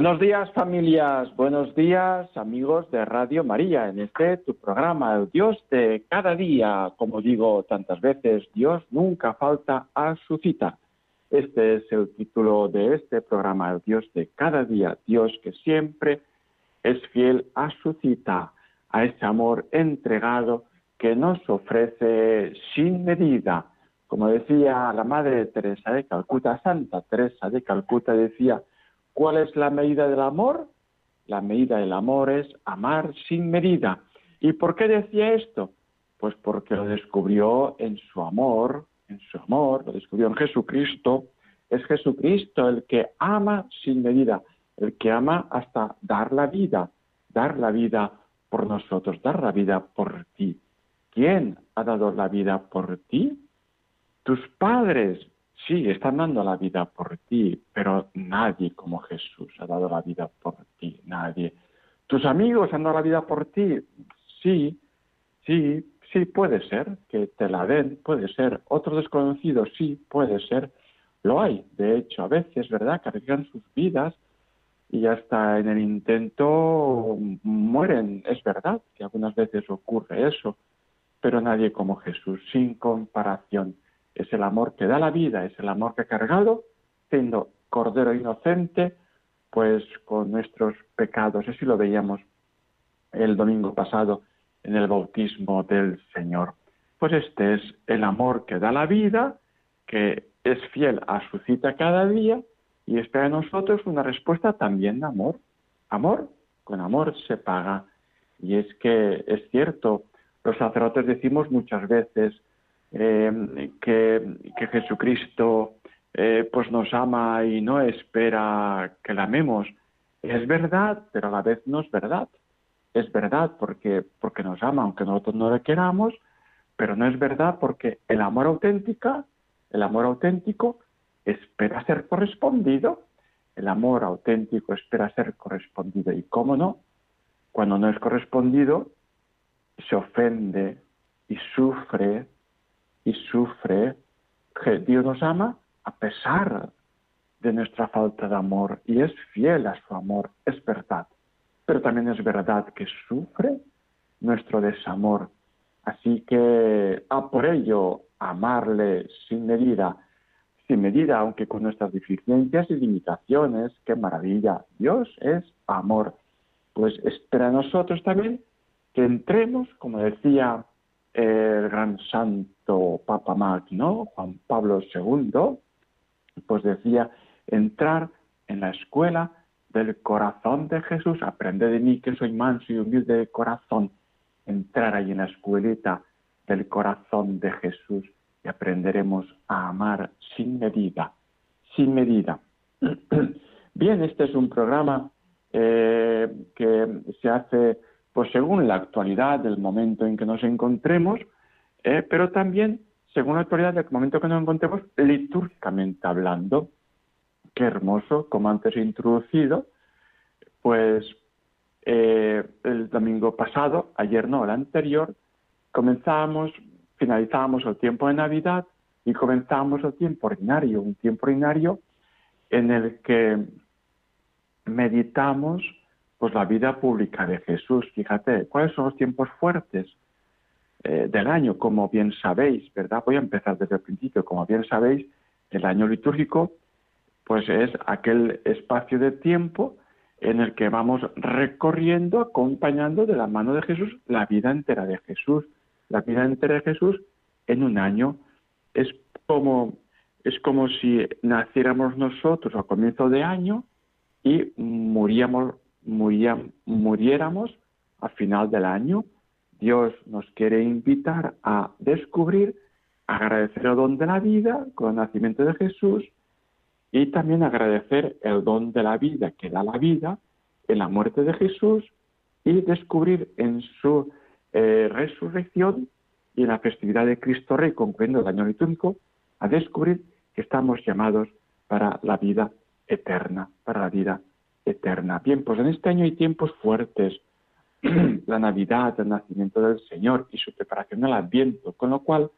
Buenos días familias, buenos días amigos de Radio María, en este tu programa, el Dios de cada día, como digo tantas veces, Dios nunca falta a su cita. Este es el título de este programa, el Dios de cada día, Dios que siempre es fiel a su cita, a ese amor entregado que nos ofrece sin medida. Como decía la Madre Teresa de Calcuta, Santa Teresa de Calcuta decía, ¿Cuál es la medida del amor? La medida del amor es amar sin medida. ¿Y por qué decía esto? Pues porque lo descubrió en su amor, en su amor, lo descubrió en Jesucristo. Es Jesucristo el que ama sin medida, el que ama hasta dar la vida, dar la vida por nosotros, dar la vida por ti. ¿Quién ha dado la vida por ti? Tus padres, Sí, están dando la vida por ti, pero nadie como Jesús ha dado la vida por ti, nadie. ¿Tus amigos han dado la vida por ti? Sí, sí, sí, puede ser que te la den, puede ser. Otros desconocidos, sí, puede ser. Lo hay, de hecho, a veces, ¿verdad? Cargan sus vidas y hasta en el intento mueren. Es verdad que algunas veces ocurre eso, pero nadie como Jesús, sin comparación es el amor que da la vida, es el amor que ha cargado, siendo cordero inocente, pues con nuestros pecados. Así lo veíamos el domingo pasado en el bautismo del Señor. Pues este es el amor que da la vida, que es fiel a su cita cada día y espera de nosotros una respuesta también de amor. Amor, con amor se paga. Y es que es cierto, los sacerdotes decimos muchas veces, eh, que, Jesucristo eh, pues nos ama y no espera que la amemos. Es verdad, pero a la vez no es verdad. Es verdad porque, porque nos ama, aunque nosotros no le queramos, pero no es verdad porque el amor auténtico, el amor auténtico espera ser correspondido. El amor auténtico espera ser correspondido. ¿Y cómo no? Cuando no es correspondido, se ofende y sufre y sufre, que Dios nos ama a pesar de nuestra falta de amor y es fiel a su amor, es verdad. Pero también es verdad que sufre nuestro desamor. Así que a por ello amarle sin medida, sin medida, aunque con nuestras deficiencias y limitaciones, qué maravilla. Dios es amor. Pues espera nosotros también que entremos, como decía el gran santo Papa Magno, Juan Pablo II, pues decía, entrar en la escuela del corazón de Jesús, aprender de mí que soy manso y humilde de corazón, entrar ahí en la escuelita del corazón de Jesús y aprenderemos a amar sin medida, sin medida. Bien, este es un programa eh, que se hace pues según la actualidad del momento en que nos encontremos, eh, pero también según la actualidad del momento que nos encontremos litúrgicamente hablando. Qué hermoso, como antes he introducido, pues eh, el domingo pasado, ayer no, el anterior, comenzamos, finalizábamos el tiempo de Navidad y comenzamos el tiempo ordinario, un tiempo ordinario en el que meditamos pues la vida pública de Jesús. Fíjate, ¿cuáles son los tiempos fuertes eh, del año? Como bien sabéis, ¿verdad? Voy a empezar desde el principio. Como bien sabéis, el año litúrgico, pues es aquel espacio de tiempo en el que vamos recorriendo, acompañando de la mano de Jesús la vida entera de Jesús. La vida entera de Jesús en un año es como es como si naciéramos nosotros a comienzo de año y muríamos muriéramos a final del año, Dios nos quiere invitar a descubrir, agradecer el don de la vida con el nacimiento de Jesús y también agradecer el don de la vida que da la vida en la muerte de Jesús y descubrir en su eh, resurrección y en la festividad de Cristo Rey, concluyendo el año litúrgico, a descubrir que estamos llamados para la vida eterna, para la vida eterna. Bien, pues en este año hay tiempos fuertes, la Navidad, el nacimiento del Señor y su preparación al Adviento, con lo cual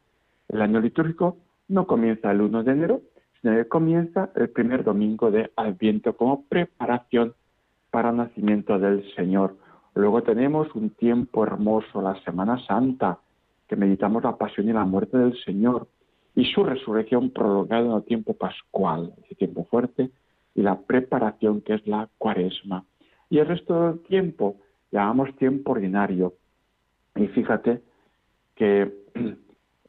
el año litúrgico no comienza el 1 de enero, sino que comienza el primer domingo de Adviento como preparación para el nacimiento del Señor. Luego tenemos un tiempo hermoso, la Semana Santa, que meditamos la pasión y la muerte del Señor y su resurrección prolongada en el tiempo pascual, ese tiempo fuerte, y la preparación que es la cuaresma. Y el resto del tiempo llamamos tiempo ordinario. Y fíjate que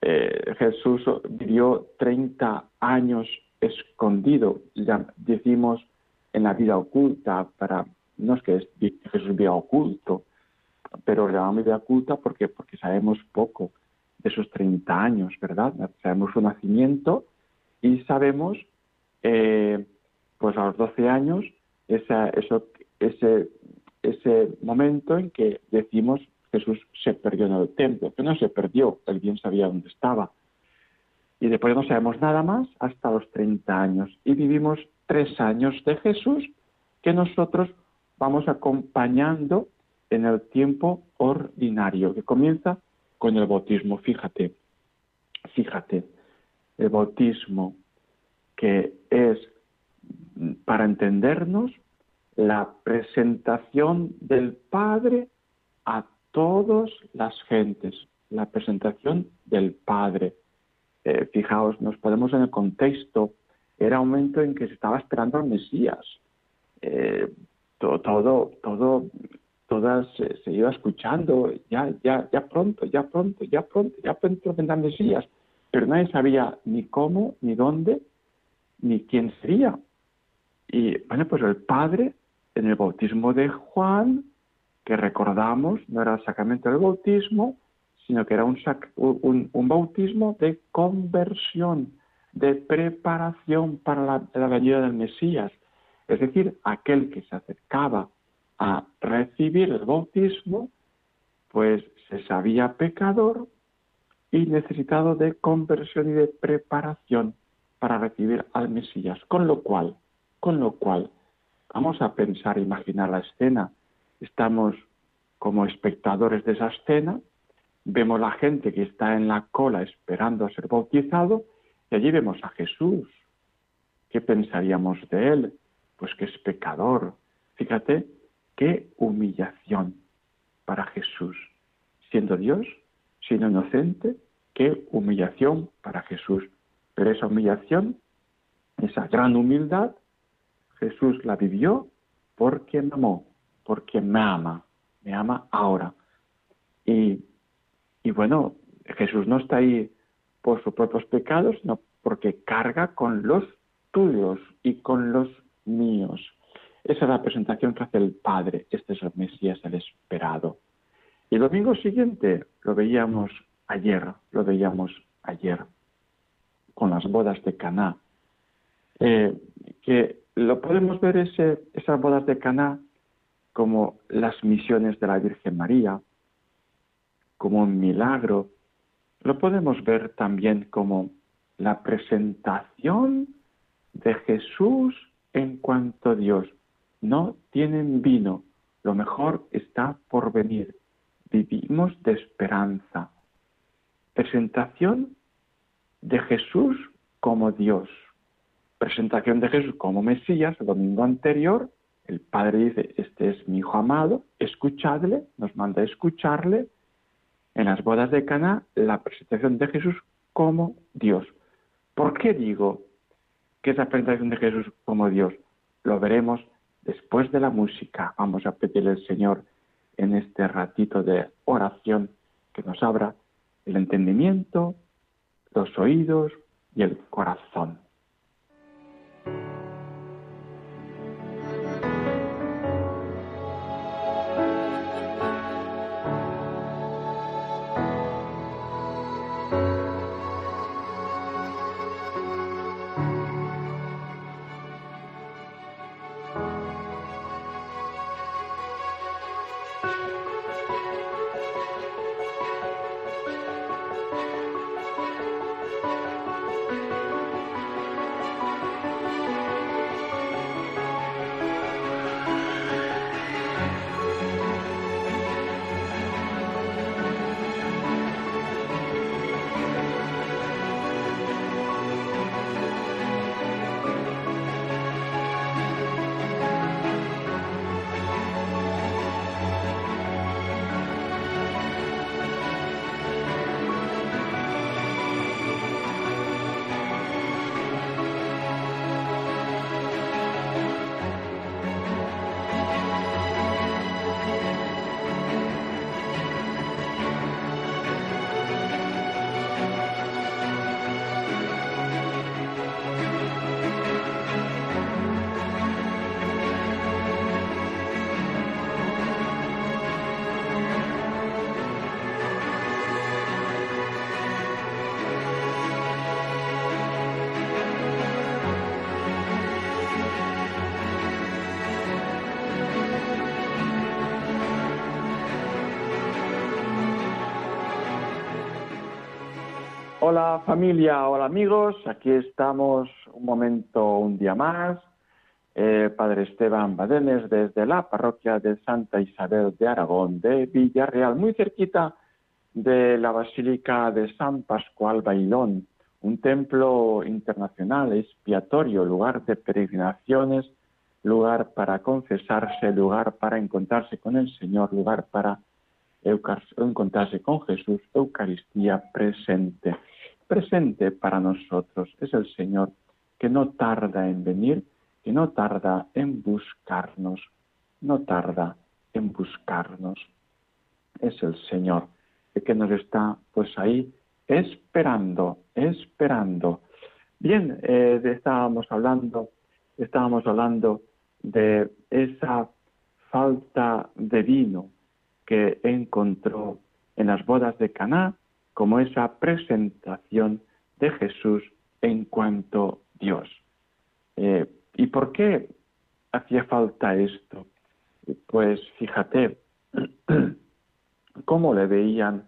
eh, Jesús vivió 30 años escondido, ya decimos en la vida oculta, para no es que Jesús vivía oculto, pero le llamamos vida oculta porque, porque sabemos poco de esos 30 años, ¿verdad? Sabemos su nacimiento y sabemos, eh, pues a los 12 años, esa, eso, ese, ese momento en que decimos Jesús se perdió en el templo, que no se perdió, él bien sabía dónde estaba. Y después no sabemos nada más hasta los 30 años. Y vivimos tres años de Jesús que nosotros vamos acompañando en el tiempo ordinario, que comienza con el bautismo. Fíjate, fíjate, el bautismo que es, para entendernos, la presentación del Padre a todas las gentes, la presentación del Padre. Eh, fijaos, nos ponemos en el contexto, era un momento en que se estaba esperando al Mesías. Eh, todo, todo, todas se, iba escuchando, ya, ya, ya pronto, ya pronto, ya pronto, ya pronto vendrán Mesías, pero nadie sabía ni cómo, ni dónde, ni quién sería. Y bueno, pues el Padre, en el bautismo de Juan, que recordamos, no era el sacramento del bautismo, sino que era un, un, bautismo de conversión, de preparación para la venida del Mesías. Es decir, aquel que se acercaba a recibir el bautismo, pues se sabía pecador y necesitado de conversión y de preparación para recibir al Mesías. Con lo cual, con lo cual, vamos a pensar, imaginar la escena. Estamos como espectadores de esa escena, vemos la gente que está en la cola esperando a ser bautizado y allí vemos a Jesús. ¿Qué pensaríamos de él? Pues que es pecador. Fíjate qué humillación para Jesús. Siendo Dios, siendo inocente, qué humillación para Jesús. Pero esa humillación, esa gran humildad, Jesús la vivió porque me amó, porque me ama, me ama ahora. Y, bueno, Jesús no está ahí por sus propios pecados, sino porque carga con los tuyos y con los míos. Esa es la presentación que hace el Padre. Este es el Mesías, el esperado. Y el domingo siguiente lo veíamos ayer, lo veíamos ayer con las bodas de Caná. Eh, que lo podemos ver ese, esas bodas de Caná como las misiones de la Virgen María, como un milagro. Lo podemos ver también como la presentación de Jesús en cuanto a Dios. No tienen vino, lo mejor está por venir. Vivimos de esperanza. Presentación de Jesús como Dios. Presentación de Jesús como Mesías, el domingo anterior, el Padre dice, este es mi Hijo amado, escuchadle, nos manda a escucharle. En las bodas de Cana, la presentación de Jesús como Dios. ¿Por qué digo que es la presentación de Jesús como Dios? Lo veremos después de la música. Vamos a pedirle al Señor en este ratito de oración que nos abra el entendimiento, los oídos y el corazón. Hola familia, hola amigos, aquí estamos un momento, un día más. Eh, Padre Esteban Badenes desde la parroquia de Santa Isabel de Aragón de Villarreal, muy cerquita de la Basílica de San Pascual Bailón, un templo internacional expiatorio, lugar de peregrinaciones, lugar para confesarse, lugar para encontrarse con el Señor, lugar para encontrarse con Jesús, Eucaristía presente presente para nosotros. Es el Señor que no tarda en venir, que no tarda en buscarnos, no tarda en buscarnos. Es el Señor el que nos está pues ahí esperando, esperando. Bien, eh, estábamos hablando, estábamos hablando de esa falta de vino que encontró en las bodas de Caná como esa presentación de Jesús en cuanto Dios. Eh, ¿Y por qué hacía falta esto? Pues fíjate, ¿cómo le veían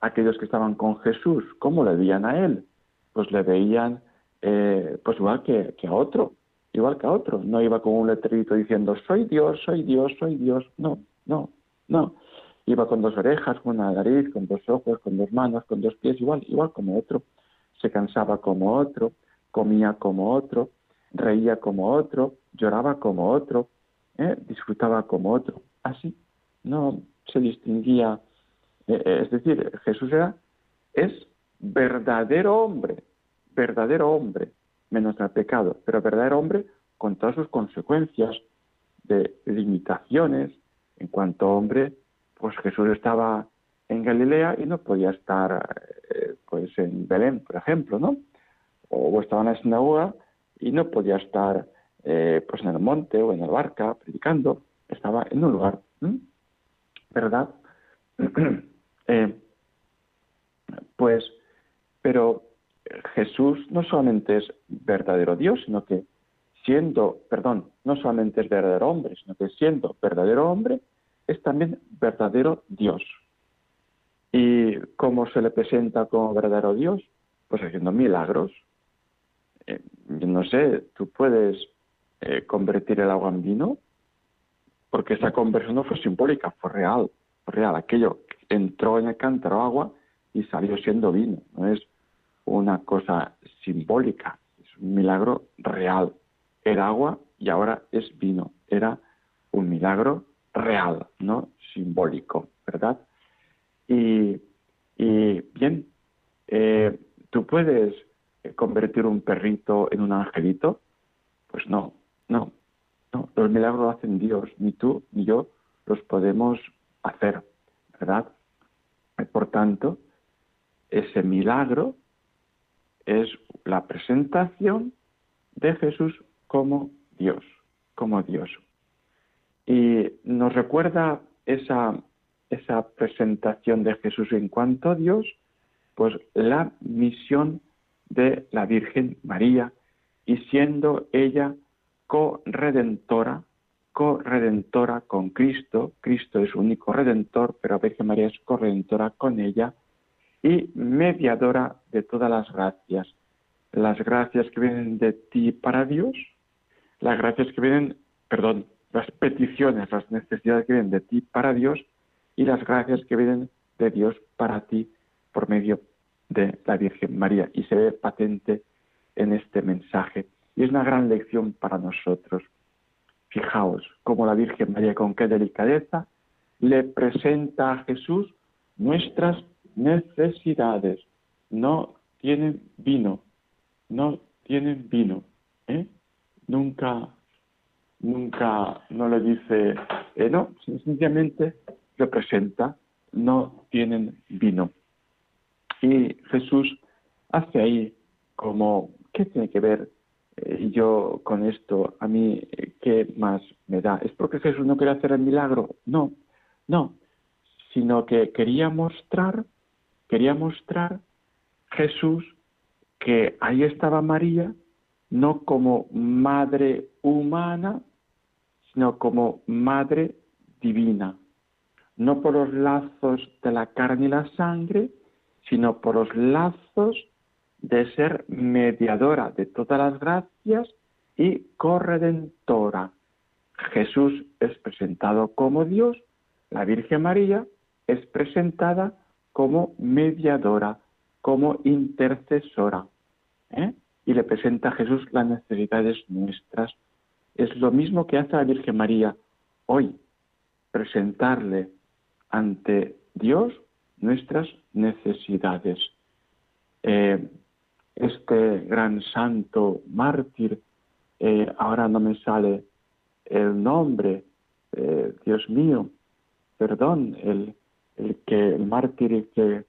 aquellos que estaban con Jesús? ¿Cómo le veían a él? Pues le veían eh, pues igual que, que, a otro, igual que a otro. No iba con un letrerito diciendo, soy Dios, soy Dios, soy Dios. No, no, no. Iba con dos orejas, con una nariz, con dos ojos, con dos manos, con dos pies, igual, igual como otro. Se cansaba como otro, comía como otro, reía como otro, lloraba como otro, ¿eh? disfrutaba como otro. Así, no se distinguía. Eh, eh, es decir, Jesús era, es verdadero hombre, verdadero hombre, menos el pecado, pero verdadero hombre con todas sus consecuencias de limitaciones en cuanto hombre pues Jesús estaba en Galilea y no podía estar eh, pues en Belén, por ejemplo, ¿no? O estaba en la sinagoga y no podía estar eh, pues en el monte o en la barca predicando, estaba en un lugar, ¿verdad? Eh, pues, pero Jesús no solamente es verdadero Dios, sino que siendo, perdón, no solamente es verdadero hombre, sino que siendo verdadero hombre, es también verdadero Dios. ¿Y cómo se le presenta como verdadero Dios? Pues haciendo milagros. Eh, no sé, tú puedes eh, convertir el agua en vino, porque esa conversión no fue simbólica, fue real, fue real. Aquello entró en el cántaro agua y salió siendo vino. No es una cosa simbólica, es un milagro real. Era agua y ahora es vino. Era un milagro real, ¿no? Simbólico, ¿verdad? Y, bien, eh, ¿tú puedes convertir un perrito en un angelito? Pues no, no, no. Los milagros lo hacen Dios, ni tú ni yo los podemos hacer, ¿verdad? Por tanto, ese milagro es la presentación de Jesús como Dios, como Dios. Y nos recuerda esa, esa presentación de Jesús. En cuanto a Dios, pues la misión de la Virgen María y siendo ella co-redentora, co-redentora con Cristo, Cristo es único redentor, pero Virgen María es co-redentora con ella y mediadora de todas las gracias, las gracias que vienen de ti para Dios, las gracias que vienen, perdón, las peticiones, las necesidades que vienen de ti para Dios y las gracias que vienen de Dios para ti por medio de la Virgen María. Y se ve patente en este mensaje. Y es una gran lección para nosotros. Fijaos cómo la Virgen María con qué delicadeza le presenta a Jesús nuestras necesidades. No tienen vino, no tienen vino. ¿eh? Nunca nunca no le dice, eh, no, sencillamente representa, no tienen vino. Y Jesús hace ahí como, ¿qué tiene que ver eh, yo con esto? A mí, eh, ¿qué más me da? ¿Es porque Jesús no quería hacer el milagro? No, no, sino que quería mostrar, quería mostrar Jesús que ahí estaba María, no como madre humana, sino como madre divina, no por los lazos de la carne y la sangre, sino por los lazos de ser mediadora de todas las gracias y corredentora. Jesús es presentado como Dios, la Virgen María es presentada como mediadora, como intercesora. ¿eh? Y le presenta a Jesús las necesidades nuestras. Es lo mismo que hace la Virgen María hoy, presentarle ante Dios nuestras necesidades. Eh, este gran santo mártir, eh, ahora no me sale el nombre, Dios mío, perdón, el, el que el mártir que,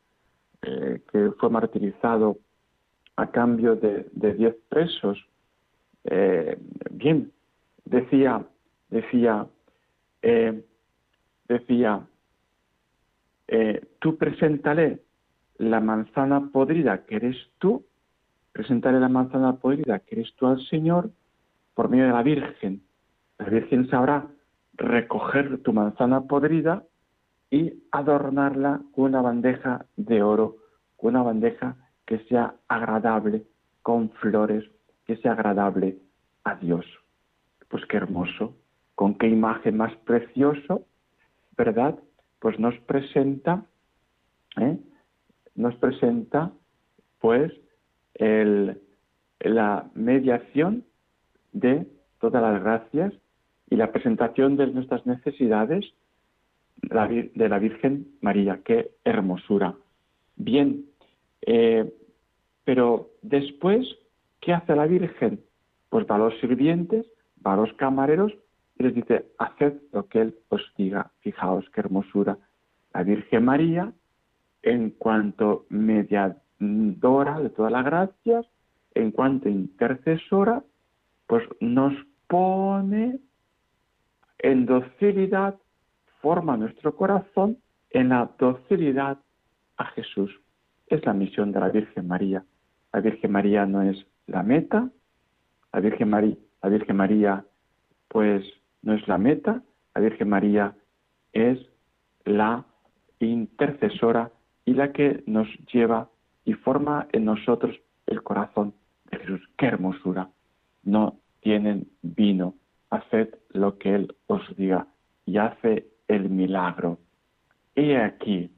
eh, que fue martirizado a cambio de, diez presos. Eh, bien, decía, decía, eh, decía, tú preséntale la manzana podrida que eres tú, preséntale la manzana podrida que eres tú al Señor por medio de la Virgen. La Virgen sabrá recoger tu manzana podrida y adornarla con una bandeja de oro, con una bandeja que sea agradable, con flores, que sea agradable a Dios. Pues qué hermoso, con qué imagen más precioso, ¿verdad? Pues nos presenta, ¿eh? nos presenta, pues, el, la mediación de todas las gracias y la presentación de nuestras necesidades de la Virgen María. Qué hermosura. Bien, eh, pero después, ¿qué hace la Virgen? Pues va a los sirvientes, va a los camareros y les dice, haced lo que Él os diga. Fijaos qué hermosura. La Virgen María, en cuanto mediadora de todas las gracias, en cuanto intercesora, pues nos pone en docilidad forma nuestro corazón en la docilidad a Jesús. Es la misión de la Virgen María. La Virgen María no es la meta, la Virgen María, la Virgen María pues no es la meta, la Virgen María es la intercesora y la que nos lleva y forma en nosotros el corazón de Jesús. ¡Qué hermosura! No tienen vino, haced lo que Él os diga y hace el milagro. He aquí,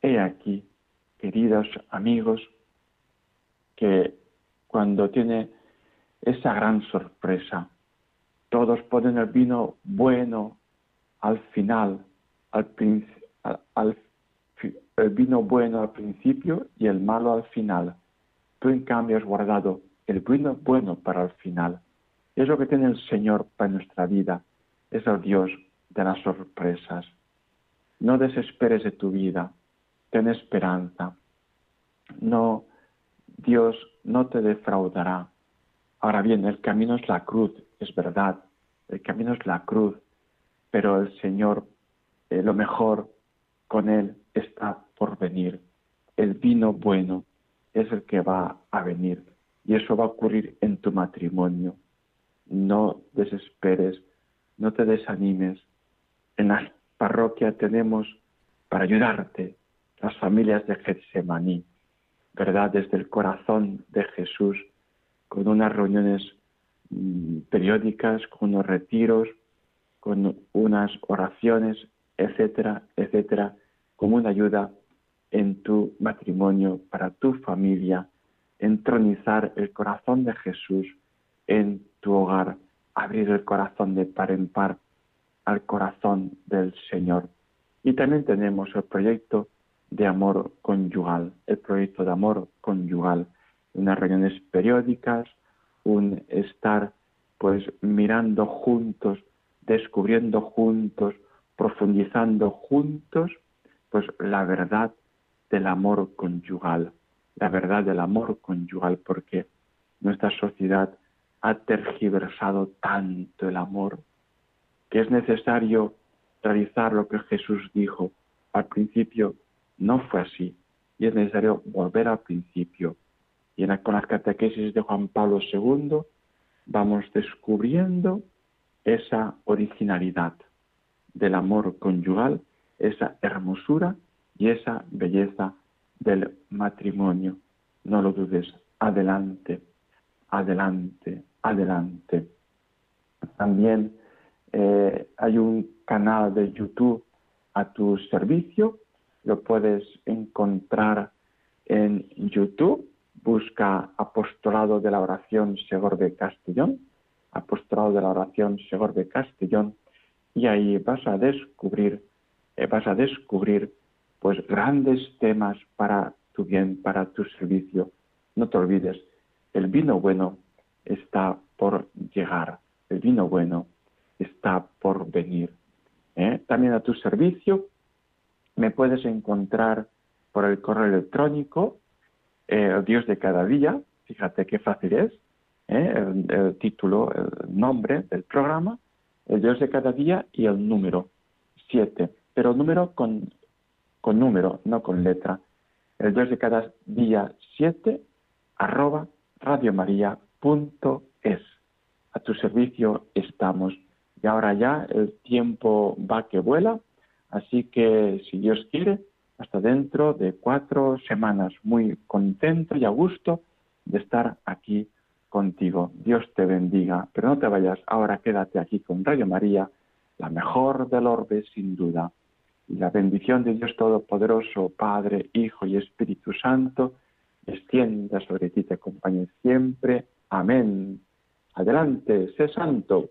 he aquí, queridos amigos, que cuando tiene esa gran sorpresa, todos ponen el vino bueno al final, al, el vino bueno al principio y el malo al final. Tú en cambio has guardado el vino bueno para el final. Es lo que tiene el Señor para nuestra vida. Es el Dios de las sorpresas. No desesperes de tu vida, ten esperanza. No, Dios no te defraudará. Ahora bien, el camino es la cruz, es verdad, el camino es la cruz, pero el Señor, eh, lo mejor con Él está por venir. El vino bueno es el que va a venir y eso va a ocurrir en tu matrimonio. No desesperes, no te desanimes, en la parroquia tenemos para ayudarte las familias de Getsemaní, ¿verdad? Desde el corazón de Jesús, con unas reuniones mm, periódicas, con unos retiros, con unas oraciones, etcétera, etcétera, como una ayuda en tu matrimonio, para tu familia, entronizar el corazón de Jesús en tu hogar, abrir el corazón de par en par al corazón del Señor. Y también tenemos el proyecto de amor conyugal, el proyecto de amor conyugal, unas reuniones periódicas, un estar pues mirando juntos, descubriendo juntos, profundizando juntos, pues la verdad del amor conyugal, la verdad del amor conyugal, porque nuestra sociedad ha tergiversado tanto el amor, que es necesario realizar lo que Jesús dijo al principio, no fue así. Y es necesario volver al principio. Y en con las catequesis de Juan Pablo II vamos descubriendo esa originalidad del amor conyugal, esa hermosura y esa belleza del matrimonio. No lo dudes, adelante, adelante, adelante. También eh, hay un canal de YouTube a tu servicio, lo puedes encontrar en YouTube, busca Apostolado de la Oración Segorbe Castellón, Apostolado de la Oración Segorbe Castellón, y ahí vas a descubrir, eh, vas a descubrir pues grandes temas para tu bien, para tu servicio. No te olvides, el vino bueno está por llegar, el vino bueno está por venir. ¿eh? También a tu servicio me puedes encontrar por el correo electrónico, eh, Dios de cada día, fíjate qué fácil es, ¿eh? el, título, el nombre del programa, el Dios de cada día y el número, siete, pero número con, con número, no con letra. El Dios de cada día siete, arroba radiomaria.es. A tu servicio estamos. Y ahora ya el tiempo va que vuela, así que si Dios quiere, hasta dentro de cuatro semanas, muy contento y a gusto de estar aquí contigo. Dios te bendiga, pero no te vayas, ahora quédate aquí con Radio María, la mejor del orbe sin duda. Y la bendición de Dios Todopoderoso, Padre, Hijo y Espíritu Santo, extienda sobre ti, te acompañe siempre. Amén. Adelante, sé santo.